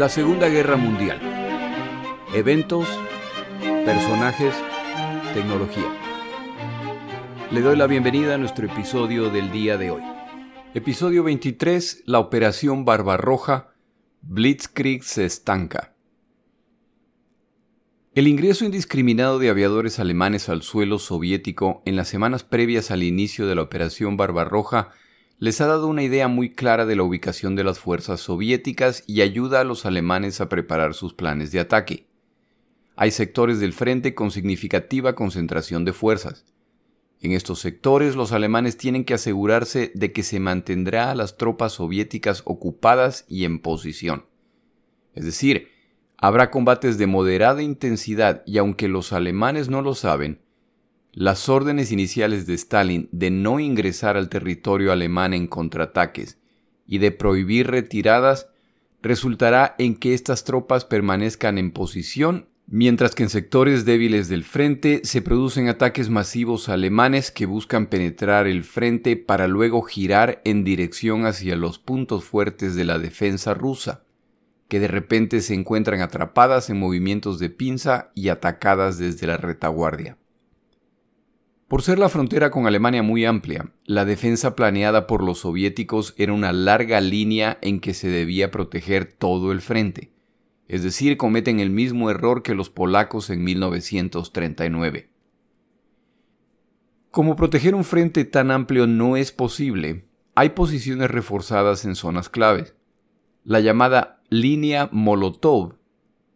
La Segunda Guerra Mundial. Eventos, personajes, tecnología. Le doy la bienvenida a nuestro episodio del día de hoy. Episodio 23, la Operación Barbarroja, Blitzkrieg se estanca. El ingreso indiscriminado de aviadores alemanes al suelo soviético en las semanas previas al inicio de la Operación Barbarroja les ha dado una idea muy clara de la ubicación de las fuerzas soviéticas y ayuda a los alemanes a preparar sus planes de ataque. Hay sectores del frente con significativa concentración de fuerzas. En estos sectores los alemanes tienen que asegurarse de que se mantendrá a las tropas soviéticas ocupadas y en posición. Es decir, habrá combates de moderada intensidad y aunque los alemanes no lo saben, las órdenes iniciales de Stalin de no ingresar al territorio alemán en contraataques y de prohibir retiradas resultará en que estas tropas permanezcan en posición, mientras que en sectores débiles del frente se producen ataques masivos alemanes que buscan penetrar el frente para luego girar en dirección hacia los puntos fuertes de la defensa rusa, que de repente se encuentran atrapadas en movimientos de pinza y atacadas desde la retaguardia. Por ser la frontera con Alemania muy amplia, la defensa planeada por los soviéticos era una larga línea en que se debía proteger todo el frente, es decir, cometen el mismo error que los polacos en 1939. Como proteger un frente tan amplio no es posible, hay posiciones reforzadas en zonas claves. La llamada línea Molotov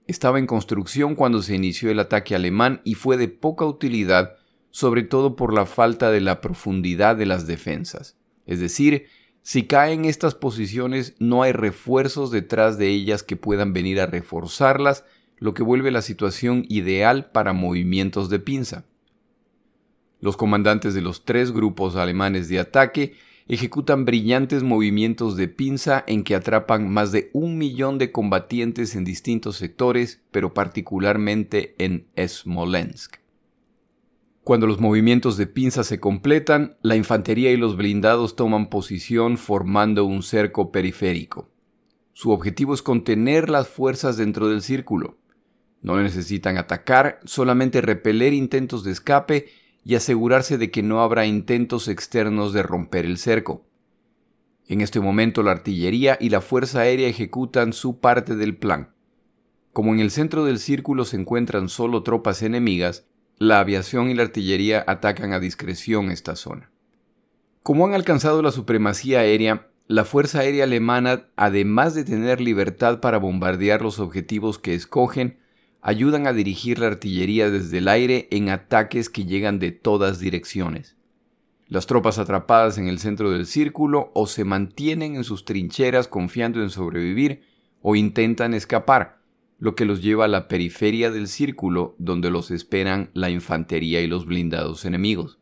estaba en construcción cuando se inició el ataque alemán y fue de poca utilidad sobre todo por la falta de la profundidad de las defensas. Es decir, si caen estas posiciones no hay refuerzos detrás de ellas que puedan venir a reforzarlas, lo que vuelve la situación ideal para movimientos de pinza. Los comandantes de los tres grupos alemanes de ataque ejecutan brillantes movimientos de pinza en que atrapan más de un millón de combatientes en distintos sectores, pero particularmente en Smolensk. Cuando los movimientos de pinza se completan, la infantería y los blindados toman posición formando un cerco periférico. Su objetivo es contener las fuerzas dentro del círculo. No necesitan atacar, solamente repeler intentos de escape y asegurarse de que no habrá intentos externos de romper el cerco. En este momento la artillería y la fuerza aérea ejecutan su parte del plan. Como en el centro del círculo se encuentran solo tropas enemigas, la aviación y la artillería atacan a discreción esta zona. Como han alcanzado la supremacía aérea, la Fuerza Aérea Alemana, además de tener libertad para bombardear los objetivos que escogen, ayudan a dirigir la artillería desde el aire en ataques que llegan de todas direcciones. Las tropas atrapadas en el centro del círculo o se mantienen en sus trincheras confiando en sobrevivir o intentan escapar, lo que los lleva a la periferia del círculo donde los esperan la infantería y los blindados enemigos.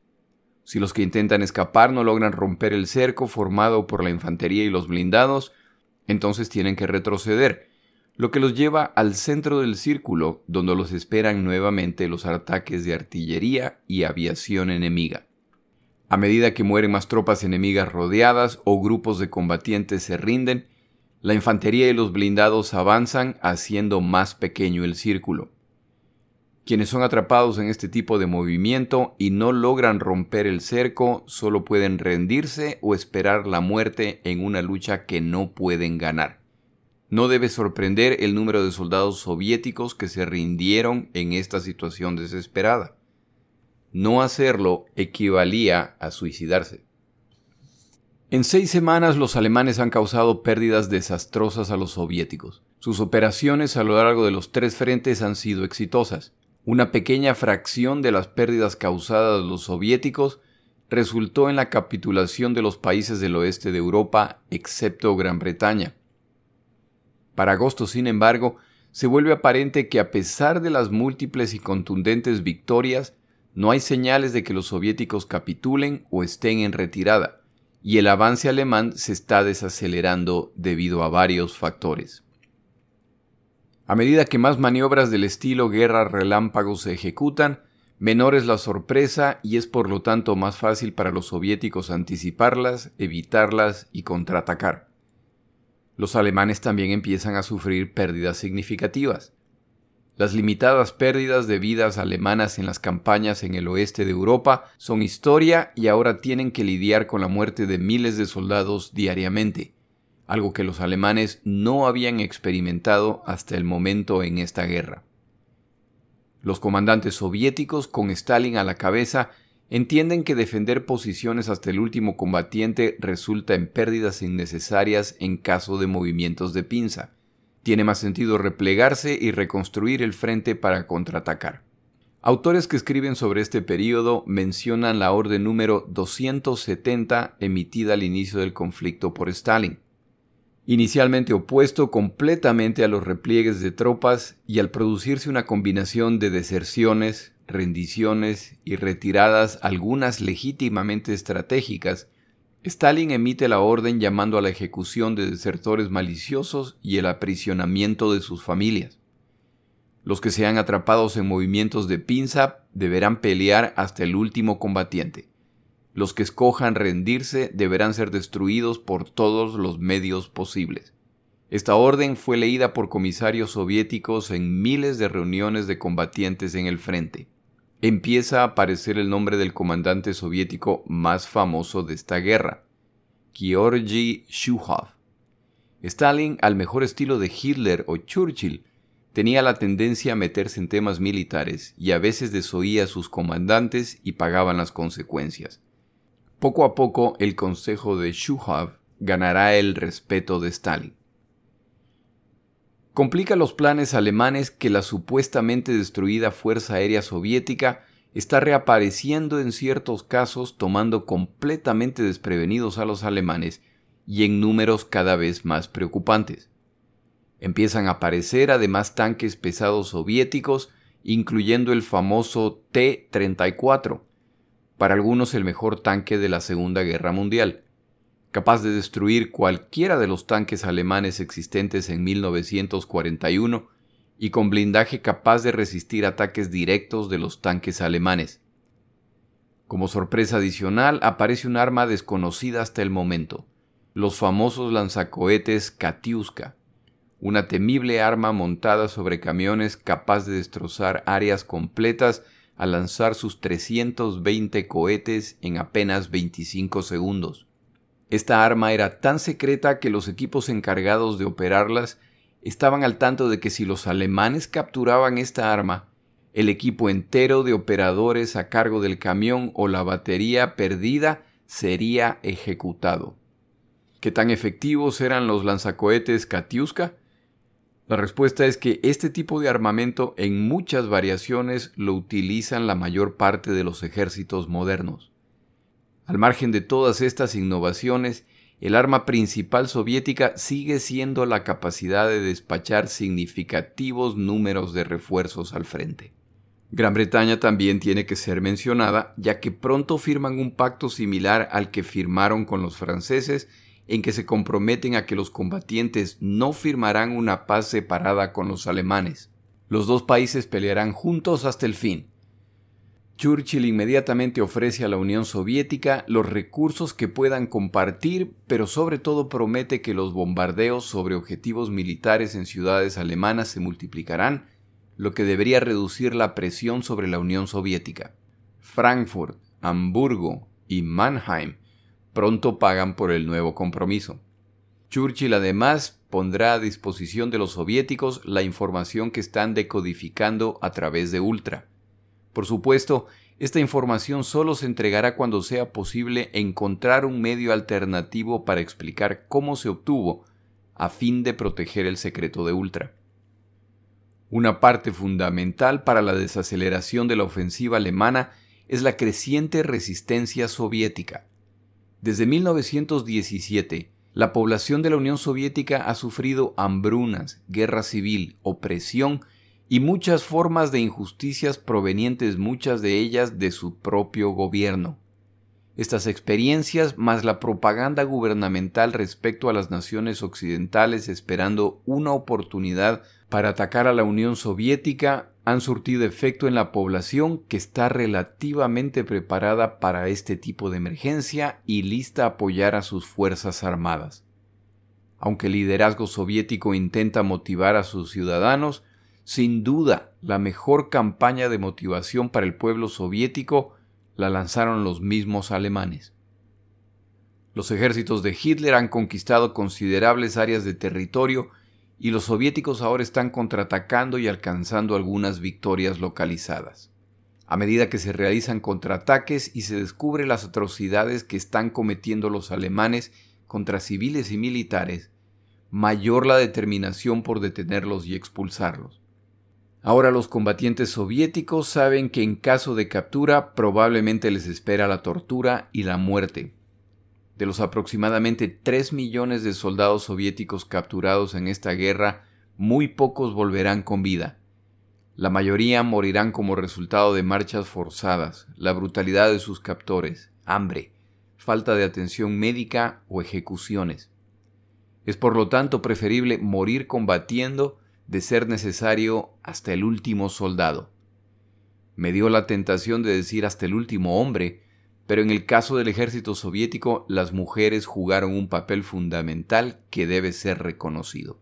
Si los que intentan escapar no logran romper el cerco formado por la infantería y los blindados, entonces tienen que retroceder, lo que los lleva al centro del círculo donde los esperan nuevamente los ataques de artillería y aviación enemiga. A medida que mueren más tropas enemigas rodeadas o grupos de combatientes se rinden, la infantería y los blindados avanzan haciendo más pequeño el círculo. Quienes son atrapados en este tipo de movimiento y no logran romper el cerco solo pueden rendirse o esperar la muerte en una lucha que no pueden ganar. No debe sorprender el número de soldados soviéticos que se rindieron en esta situación desesperada. No hacerlo equivalía a suicidarse. En seis semanas los alemanes han causado pérdidas desastrosas a los soviéticos. Sus operaciones a lo largo de los tres frentes han sido exitosas. Una pequeña fracción de las pérdidas causadas a los soviéticos resultó en la capitulación de los países del oeste de Europa, excepto Gran Bretaña. Para agosto, sin embargo, se vuelve aparente que a pesar de las múltiples y contundentes victorias, no hay señales de que los soviéticos capitulen o estén en retirada y el avance alemán se está desacelerando debido a varios factores. A medida que más maniobras del estilo guerra relámpago se ejecutan, menor es la sorpresa y es por lo tanto más fácil para los soviéticos anticiparlas, evitarlas y contraatacar. Los alemanes también empiezan a sufrir pérdidas significativas. Las limitadas pérdidas de vidas alemanas en las campañas en el oeste de Europa son historia y ahora tienen que lidiar con la muerte de miles de soldados diariamente, algo que los alemanes no habían experimentado hasta el momento en esta guerra. Los comandantes soviéticos, con Stalin a la cabeza, entienden que defender posiciones hasta el último combatiente resulta en pérdidas innecesarias en caso de movimientos de pinza, tiene más sentido replegarse y reconstruir el frente para contraatacar. Autores que escriben sobre este periodo mencionan la orden número 270 emitida al inicio del conflicto por Stalin. Inicialmente opuesto completamente a los repliegues de tropas y al producirse una combinación de deserciones, rendiciones y retiradas algunas legítimamente estratégicas, Stalin emite la orden llamando a la ejecución de desertores maliciosos y el aprisionamiento de sus familias. Los que sean atrapados en movimientos de pinza deberán pelear hasta el último combatiente. Los que escojan rendirse deberán ser destruidos por todos los medios posibles. Esta orden fue leída por comisarios soviéticos en miles de reuniones de combatientes en el frente empieza a aparecer el nombre del comandante soviético más famoso de esta guerra, Georgy Shuhov. Stalin, al mejor estilo de Hitler o Churchill, tenía la tendencia a meterse en temas militares y a veces desoía a sus comandantes y pagaban las consecuencias. Poco a poco el consejo de Shuhov ganará el respeto de Stalin complica los planes alemanes que la supuestamente destruida Fuerza Aérea Soviética está reapareciendo en ciertos casos tomando completamente desprevenidos a los alemanes y en números cada vez más preocupantes. Empiezan a aparecer además tanques pesados soviéticos, incluyendo el famoso T-34, para algunos el mejor tanque de la Segunda Guerra Mundial, capaz de destruir cualquiera de los tanques alemanes existentes en 1941 y con blindaje capaz de resistir ataques directos de los tanques alemanes. Como sorpresa adicional aparece un arma desconocida hasta el momento, los famosos lanzacohetes Katiuska, una temible arma montada sobre camiones capaz de destrozar áreas completas al lanzar sus 320 cohetes en apenas 25 segundos. Esta arma era tan secreta que los equipos encargados de operarlas estaban al tanto de que si los alemanes capturaban esta arma, el equipo entero de operadores a cargo del camión o la batería perdida sería ejecutado. ¿Qué tan efectivos eran los lanzacohetes Katiuska? La respuesta es que este tipo de armamento en muchas variaciones lo utilizan la mayor parte de los ejércitos modernos. Al margen de todas estas innovaciones, el arma principal soviética sigue siendo la capacidad de despachar significativos números de refuerzos al frente. Gran Bretaña también tiene que ser mencionada, ya que pronto firman un pacto similar al que firmaron con los franceses, en que se comprometen a que los combatientes no firmarán una paz separada con los alemanes. Los dos países pelearán juntos hasta el fin, Churchill inmediatamente ofrece a la Unión Soviética los recursos que puedan compartir, pero sobre todo promete que los bombardeos sobre objetivos militares en ciudades alemanas se multiplicarán, lo que debería reducir la presión sobre la Unión Soviética. Frankfurt, Hamburgo y Mannheim pronto pagan por el nuevo compromiso. Churchill además pondrá a disposición de los soviéticos la información que están decodificando a través de Ultra por supuesto, esta información solo se entregará cuando sea posible encontrar un medio alternativo para explicar cómo se obtuvo, a fin de proteger el secreto de Ultra. Una parte fundamental para la desaceleración de la ofensiva alemana es la creciente resistencia soviética. Desde 1917, la población de la Unión Soviética ha sufrido hambrunas, guerra civil, opresión y muchas formas de injusticias provenientes muchas de ellas de su propio gobierno. Estas experiencias, más la propaganda gubernamental respecto a las naciones occidentales esperando una oportunidad para atacar a la Unión Soviética, han surtido efecto en la población que está relativamente preparada para este tipo de emergencia y lista a apoyar a sus Fuerzas Armadas. Aunque el liderazgo soviético intenta motivar a sus ciudadanos, sin duda la mejor campaña de motivación para el pueblo soviético la lanzaron los mismos alemanes. Los ejércitos de Hitler han conquistado considerables áreas de territorio y los soviéticos ahora están contraatacando y alcanzando algunas victorias localizadas. A medida que se realizan contraataques y se descubre las atrocidades que están cometiendo los alemanes contra civiles y militares, mayor la determinación por detenerlos y expulsarlos. Ahora los combatientes soviéticos saben que en caso de captura probablemente les espera la tortura y la muerte. De los aproximadamente 3 millones de soldados soviéticos capturados en esta guerra, muy pocos volverán con vida. La mayoría morirán como resultado de marchas forzadas, la brutalidad de sus captores, hambre, falta de atención médica o ejecuciones. Es por lo tanto preferible morir combatiendo de ser necesario hasta el último soldado. Me dio la tentación de decir hasta el último hombre, pero en el caso del ejército soviético las mujeres jugaron un papel fundamental que debe ser reconocido.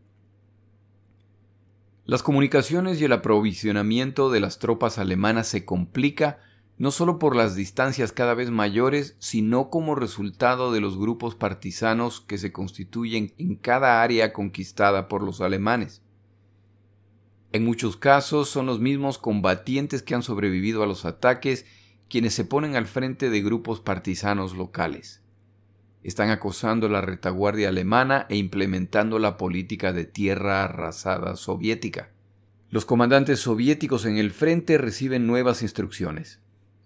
Las comunicaciones y el aprovisionamiento de las tropas alemanas se complica no solo por las distancias cada vez mayores, sino como resultado de los grupos partisanos que se constituyen en cada área conquistada por los alemanes. En muchos casos son los mismos combatientes que han sobrevivido a los ataques quienes se ponen al frente de grupos partisanos locales. Están acosando la retaguardia alemana e implementando la política de tierra arrasada soviética. Los comandantes soviéticos en el frente reciben nuevas instrucciones.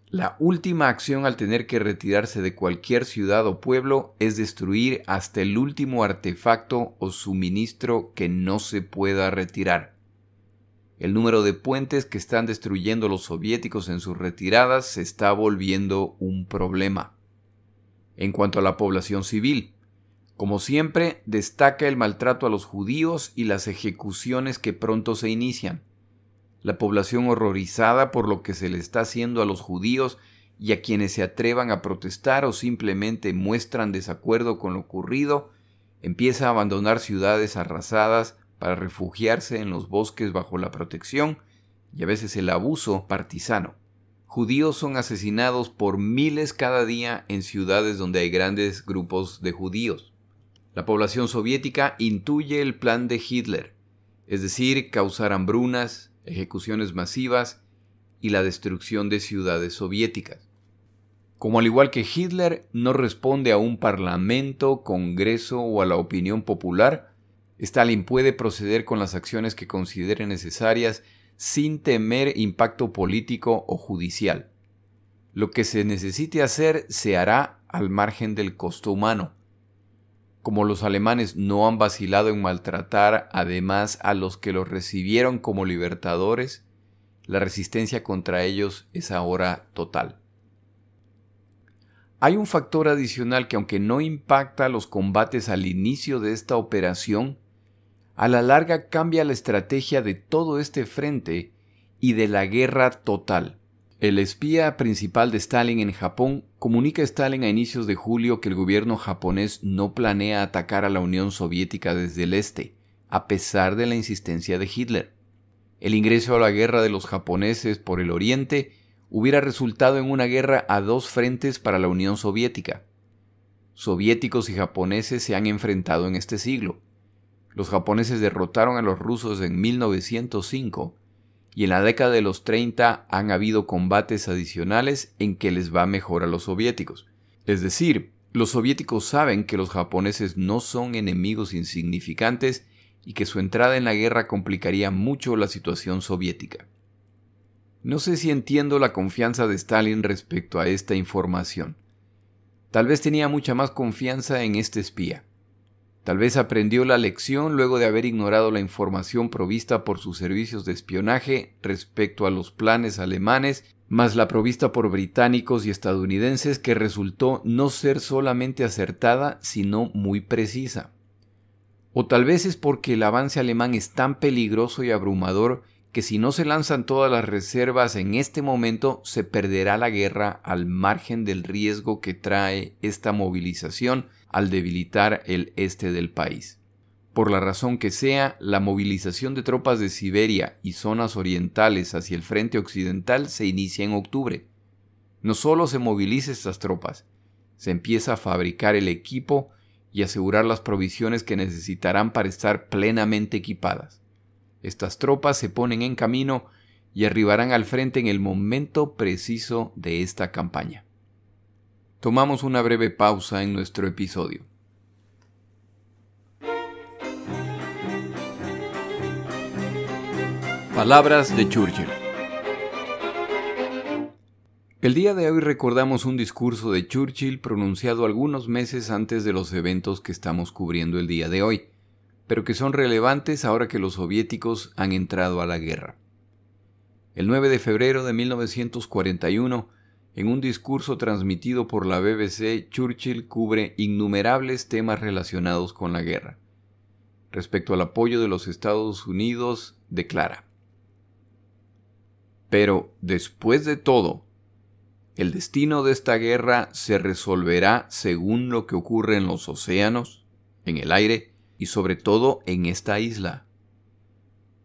La última acción al tener que retirarse de cualquier ciudad o pueblo es destruir hasta el último artefacto o suministro que no se pueda retirar. El número de puentes que están destruyendo los soviéticos en sus retiradas se está volviendo un problema. En cuanto a la población civil, como siempre, destaca el maltrato a los judíos y las ejecuciones que pronto se inician la población horrorizada por lo que se le está haciendo a los judíos y a quienes se atrevan a protestar o simplemente muestran desacuerdo con lo ocurrido, empieza a abandonar ciudades arrasadas para refugiarse en los bosques bajo la protección y a veces el abuso partisano. Judíos son asesinados por miles cada día en ciudades donde hay grandes grupos de judíos. La población soviética intuye el plan de Hitler, es decir, causar hambrunas, ejecuciones masivas y la destrucción de ciudades soviéticas. Como al igual que Hitler no responde a un parlamento, congreso o a la opinión popular, Stalin puede proceder con las acciones que considere necesarias sin temer impacto político o judicial. Lo que se necesite hacer se hará al margen del costo humano como los alemanes no han vacilado en maltratar además a los que los recibieron como libertadores, la resistencia contra ellos es ahora total. Hay un factor adicional que aunque no impacta los combates al inicio de esta operación, a la larga cambia la estrategia de todo este frente y de la guerra total. El espía principal de Stalin en Japón comunica a Stalin a inicios de julio que el gobierno japonés no planea atacar a la Unión Soviética desde el este, a pesar de la insistencia de Hitler. El ingreso a la guerra de los japoneses por el oriente hubiera resultado en una guerra a dos frentes para la Unión Soviética. Soviéticos y japoneses se han enfrentado en este siglo. Los japoneses derrotaron a los rusos en 1905 y en la década de los 30 han habido combates adicionales en que les va mejor a los soviéticos. Es decir, los soviéticos saben que los japoneses no son enemigos insignificantes y que su entrada en la guerra complicaría mucho la situación soviética. No sé si entiendo la confianza de Stalin respecto a esta información. Tal vez tenía mucha más confianza en este espía. Tal vez aprendió la lección luego de haber ignorado la información provista por sus servicios de espionaje respecto a los planes alemanes, más la provista por británicos y estadounidenses que resultó no ser solamente acertada, sino muy precisa. O tal vez es porque el avance alemán es tan peligroso y abrumador que si no se lanzan todas las reservas en este momento se perderá la guerra al margen del riesgo que trae esta movilización al debilitar el este del país. Por la razón que sea, la movilización de tropas de Siberia y zonas orientales hacia el frente occidental se inicia en octubre. No solo se moviliza estas tropas, se empieza a fabricar el equipo y asegurar las provisiones que necesitarán para estar plenamente equipadas. Estas tropas se ponen en camino y arribarán al frente en el momento preciso de esta campaña. Tomamos una breve pausa en nuestro episodio. Palabras de Churchill. El día de hoy recordamos un discurso de Churchill pronunciado algunos meses antes de los eventos que estamos cubriendo el día de hoy, pero que son relevantes ahora que los soviéticos han entrado a la guerra. El 9 de febrero de 1941, en un discurso transmitido por la BBC, Churchill cubre innumerables temas relacionados con la guerra. Respecto al apoyo de los Estados Unidos, declara, Pero, después de todo, el destino de esta guerra se resolverá según lo que ocurre en los océanos, en el aire y sobre todo en esta isla.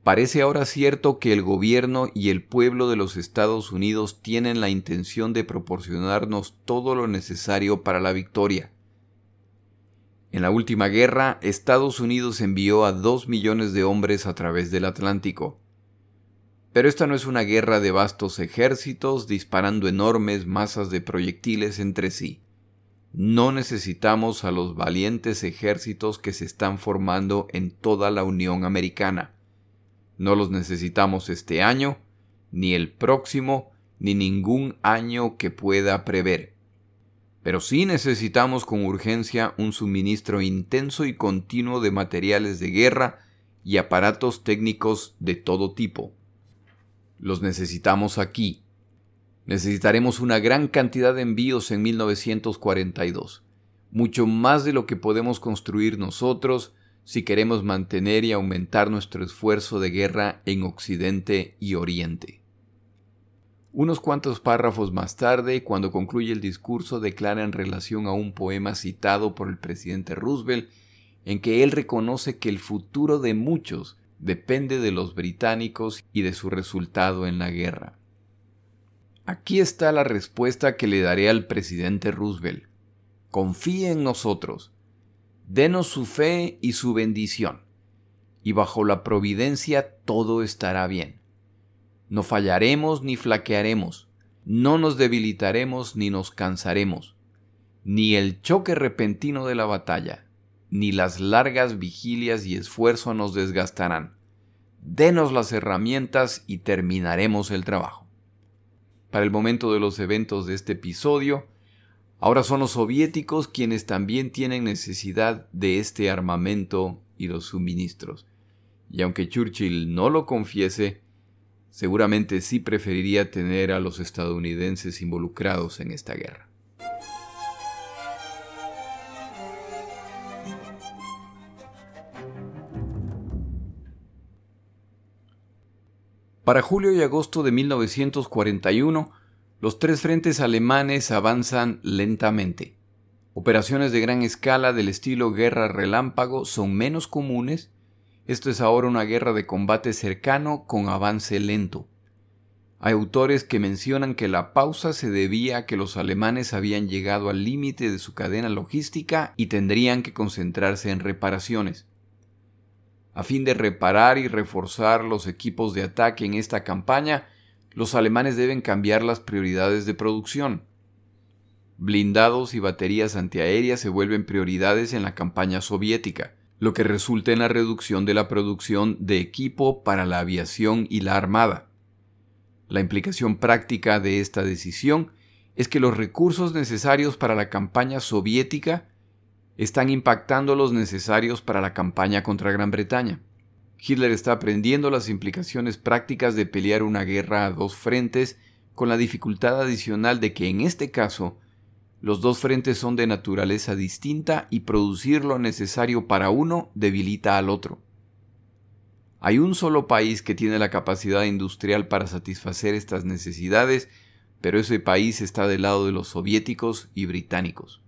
Parece ahora cierto que el gobierno y el pueblo de los Estados Unidos tienen la intención de proporcionarnos todo lo necesario para la victoria. En la última guerra, Estados Unidos envió a dos millones de hombres a través del Atlántico. Pero esta no es una guerra de vastos ejércitos disparando enormes masas de proyectiles entre sí. No necesitamos a los valientes ejércitos que se están formando en toda la Unión Americana. No los necesitamos este año, ni el próximo, ni ningún año que pueda prever. Pero sí necesitamos con urgencia un suministro intenso y continuo de materiales de guerra y aparatos técnicos de todo tipo. Los necesitamos aquí. Necesitaremos una gran cantidad de envíos en 1942, mucho más de lo que podemos construir nosotros si queremos mantener y aumentar nuestro esfuerzo de guerra en Occidente y Oriente. Unos cuantos párrafos más tarde, cuando concluye el discurso, declara en relación a un poema citado por el presidente Roosevelt, en que él reconoce que el futuro de muchos depende de los británicos y de su resultado en la guerra. Aquí está la respuesta que le daré al presidente Roosevelt. Confíe en nosotros. Denos su fe y su bendición. Y bajo la providencia todo estará bien. No fallaremos ni flaquearemos. No nos debilitaremos ni nos cansaremos. Ni el choque repentino de la batalla, ni las largas vigilias y esfuerzo nos desgastarán. Denos las herramientas y terminaremos el trabajo. Para el momento de los eventos de este episodio, ahora son los soviéticos quienes también tienen necesidad de este armamento y los suministros. Y aunque Churchill no lo confiese, seguramente sí preferiría tener a los estadounidenses involucrados en esta guerra. Para julio y agosto de 1941, los tres frentes alemanes avanzan lentamente. Operaciones de gran escala del estilo guerra relámpago son menos comunes. Esto es ahora una guerra de combate cercano con avance lento. Hay autores que mencionan que la pausa se debía a que los alemanes habían llegado al límite de su cadena logística y tendrían que concentrarse en reparaciones. A fin de reparar y reforzar los equipos de ataque en esta campaña, los alemanes deben cambiar las prioridades de producción. Blindados y baterías antiaéreas se vuelven prioridades en la campaña soviética, lo que resulta en la reducción de la producción de equipo para la aviación y la armada. La implicación práctica de esta decisión es que los recursos necesarios para la campaña soviética están impactando los necesarios para la campaña contra Gran Bretaña. Hitler está aprendiendo las implicaciones prácticas de pelear una guerra a dos frentes con la dificultad adicional de que en este caso los dos frentes son de naturaleza distinta y producir lo necesario para uno debilita al otro. Hay un solo país que tiene la capacidad industrial para satisfacer estas necesidades, pero ese país está del lado de los soviéticos y británicos.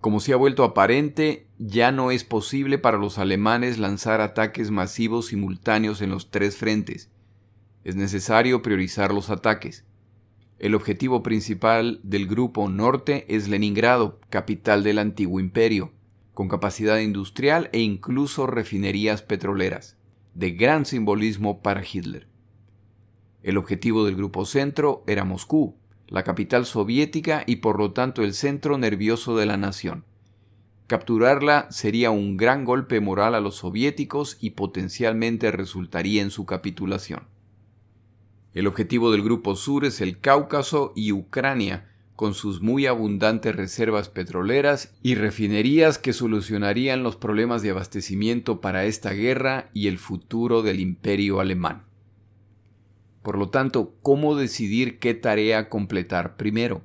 Como se ha vuelto aparente, ya no es posible para los alemanes lanzar ataques masivos simultáneos en los tres frentes. Es necesario priorizar los ataques. El objetivo principal del Grupo Norte es Leningrado, capital del antiguo imperio, con capacidad industrial e incluso refinerías petroleras, de gran simbolismo para Hitler. El objetivo del Grupo Centro era Moscú, la capital soviética y por lo tanto el centro nervioso de la nación. Capturarla sería un gran golpe moral a los soviéticos y potencialmente resultaría en su capitulación. El objetivo del Grupo Sur es el Cáucaso y Ucrania, con sus muy abundantes reservas petroleras y refinerías que solucionarían los problemas de abastecimiento para esta guerra y el futuro del imperio alemán. Por lo tanto, ¿cómo decidir qué tarea completar primero?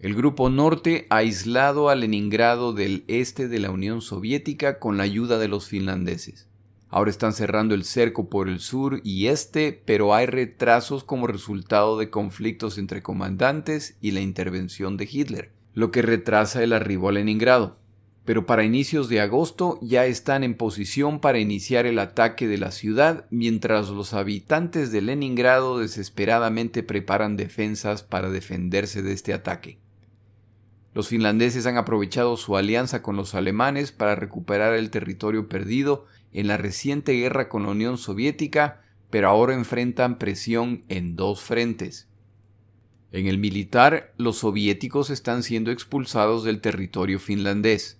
El Grupo Norte aislado a Leningrado del este de la Unión Soviética con la ayuda de los finlandeses. Ahora están cerrando el cerco por el sur y este, pero hay retrasos como resultado de conflictos entre comandantes y la intervención de Hitler, lo que retrasa el arribo a Leningrado. Pero para inicios de agosto ya están en posición para iniciar el ataque de la ciudad, mientras los habitantes de Leningrado desesperadamente preparan defensas para defenderse de este ataque. Los finlandeses han aprovechado su alianza con los alemanes para recuperar el territorio perdido en la reciente guerra con la Unión Soviética, pero ahora enfrentan presión en dos frentes. En el militar, los soviéticos están siendo expulsados del territorio finlandés,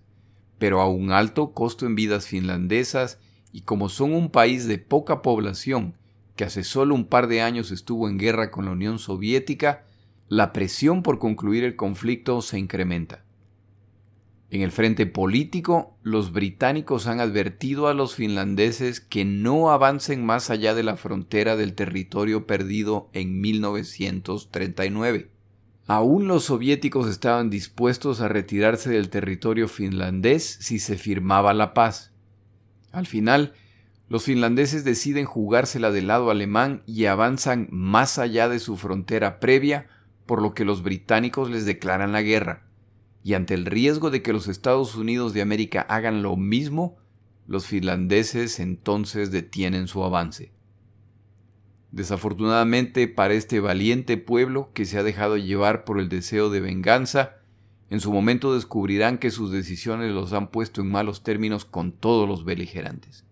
pero a un alto costo en vidas finlandesas y como son un país de poca población que hace solo un par de años estuvo en guerra con la Unión Soviética, la presión por concluir el conflicto se incrementa. En el frente político, los británicos han advertido a los finlandeses que no avancen más allá de la frontera del territorio perdido en 1939. Aún los soviéticos estaban dispuestos a retirarse del territorio finlandés si se firmaba la paz. Al final, los finlandeses deciden jugársela del lado alemán y avanzan más allá de su frontera previa, por lo que los británicos les declaran la guerra y ante el riesgo de que los Estados Unidos de América hagan lo mismo, los finlandeses entonces detienen su avance. Desafortunadamente para este valiente pueblo que se ha dejado llevar por el deseo de venganza, en su momento descubrirán que sus decisiones los han puesto en malos términos con todos los beligerantes.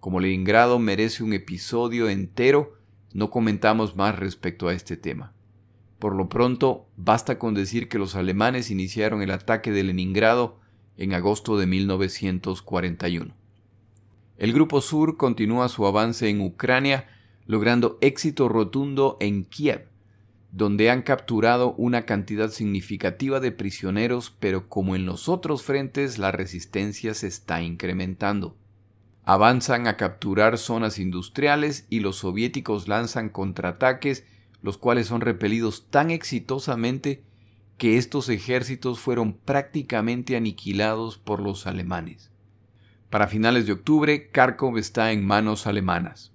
Como Leningrado merece un episodio entero, no comentamos más respecto a este tema. Por lo pronto, basta con decir que los alemanes iniciaron el ataque de Leningrado en agosto de 1941. El Grupo Sur continúa su avance en Ucrania, logrando éxito rotundo en Kiev, donde han capturado una cantidad significativa de prisioneros, pero como en los otros frentes la resistencia se está incrementando. Avanzan a capturar zonas industriales y los soviéticos lanzan contraataques los cuales son repelidos tan exitosamente que estos ejércitos fueron prácticamente aniquilados por los alemanes. Para finales de octubre, Kharkov está en manos alemanas.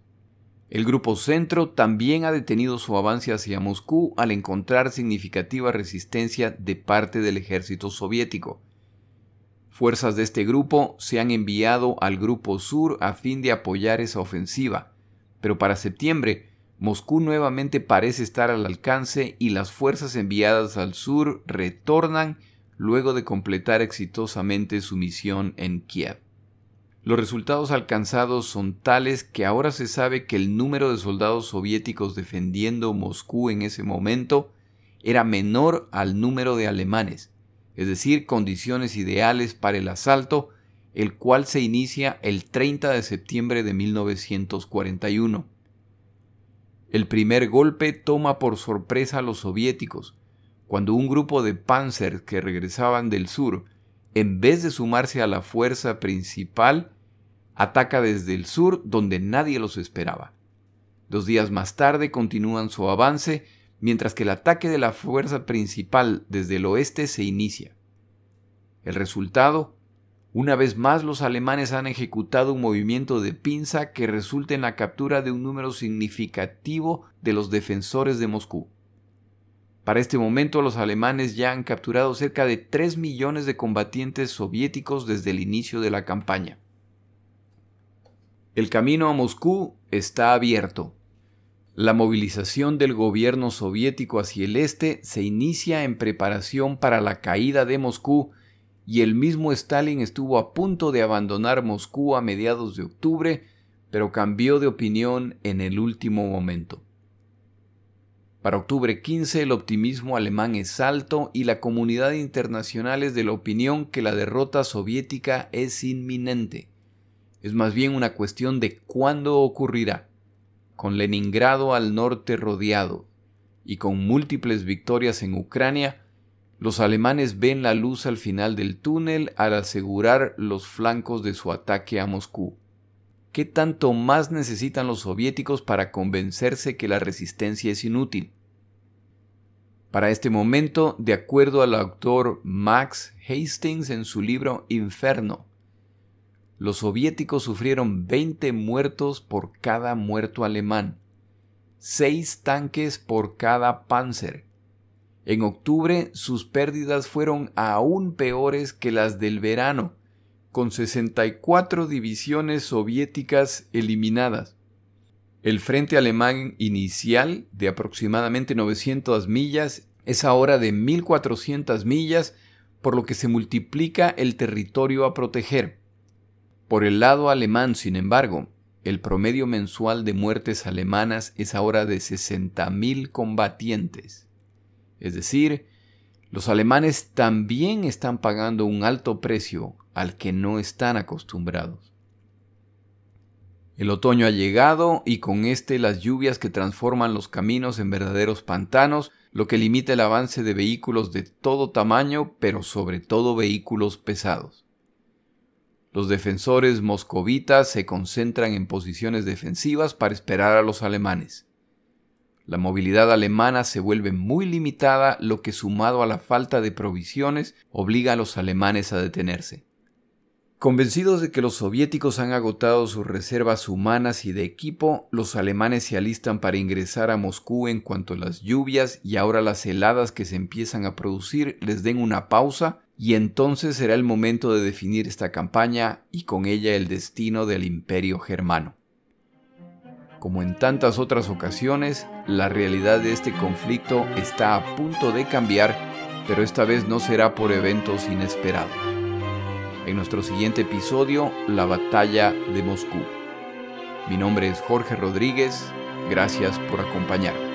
El Grupo Centro también ha detenido su avance hacia Moscú al encontrar significativa resistencia de parte del ejército soviético. Fuerzas de este grupo se han enviado al Grupo Sur a fin de apoyar esa ofensiva, pero para septiembre Moscú nuevamente parece estar al alcance y las fuerzas enviadas al sur retornan luego de completar exitosamente su misión en Kiev. Los resultados alcanzados son tales que ahora se sabe que el número de soldados soviéticos defendiendo Moscú en ese momento era menor al número de alemanes, es decir, condiciones ideales para el asalto, el cual se inicia el 30 de septiembre de 1941. El primer golpe toma por sorpresa a los soviéticos, cuando un grupo de panzers que regresaban del sur, en vez de sumarse a la fuerza principal, ataca desde el sur donde nadie los esperaba. Dos días más tarde continúan su avance, mientras que el ataque de la fuerza principal desde el oeste se inicia. El resultado una vez más los alemanes han ejecutado un movimiento de pinza que resulta en la captura de un número significativo de los defensores de Moscú. Para este momento los alemanes ya han capturado cerca de 3 millones de combatientes soviéticos desde el inicio de la campaña. El camino a Moscú está abierto. La movilización del gobierno soviético hacia el este se inicia en preparación para la caída de Moscú y el mismo Stalin estuvo a punto de abandonar Moscú a mediados de octubre, pero cambió de opinión en el último momento. Para octubre 15 el optimismo alemán es alto y la comunidad internacional es de la opinión que la derrota soviética es inminente. Es más bien una cuestión de cuándo ocurrirá con Leningrado al norte rodeado y con múltiples victorias en Ucrania, los alemanes ven la luz al final del túnel al asegurar los flancos de su ataque a Moscú. ¿Qué tanto más necesitan los soviéticos para convencerse que la resistencia es inútil? Para este momento, de acuerdo al autor Max Hastings en su libro Inferno, los soviéticos sufrieron 20 muertos por cada muerto alemán, 6 tanques por cada panzer. En octubre sus pérdidas fueron aún peores que las del verano, con 64 divisiones soviéticas eliminadas. El frente alemán inicial, de aproximadamente 900 millas, es ahora de 1400 millas, por lo que se multiplica el territorio a proteger. Por el lado alemán, sin embargo, el promedio mensual de muertes alemanas es ahora de 60.000 combatientes. Es decir, los alemanes también están pagando un alto precio al que no están acostumbrados. El otoño ha llegado y con este las lluvias que transforman los caminos en verdaderos pantanos, lo que limita el avance de vehículos de todo tamaño, pero sobre todo vehículos pesados. Los defensores moscovitas se concentran en posiciones defensivas para esperar a los alemanes. La movilidad alemana se vuelve muy limitada, lo que sumado a la falta de provisiones obliga a los alemanes a detenerse. Convencidos de que los soviéticos han agotado sus reservas humanas y de equipo, los alemanes se alistan para ingresar a Moscú en cuanto las lluvias y ahora las heladas que se empiezan a producir les den una pausa y entonces será el momento de definir esta campaña y con ella el destino del imperio germano. Como en tantas otras ocasiones, la realidad de este conflicto está a punto de cambiar, pero esta vez no será por eventos inesperados. En nuestro siguiente episodio, la batalla de Moscú. Mi nombre es Jorge Rodríguez, gracias por acompañarme.